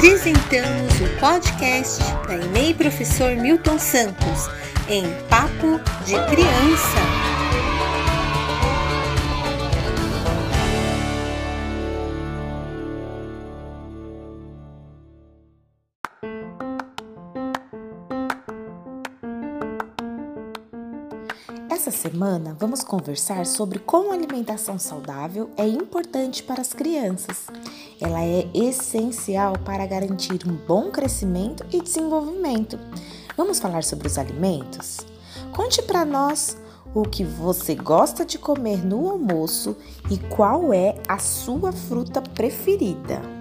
Apresentamos o podcast da EMEI Professor Milton Santos em Papo de Criança. Essa semana vamos conversar sobre como a alimentação saudável é importante para as crianças. Ela é essencial para garantir um bom crescimento e desenvolvimento. Vamos falar sobre os alimentos? Conte para nós o que você gosta de comer no almoço e qual é a sua fruta preferida.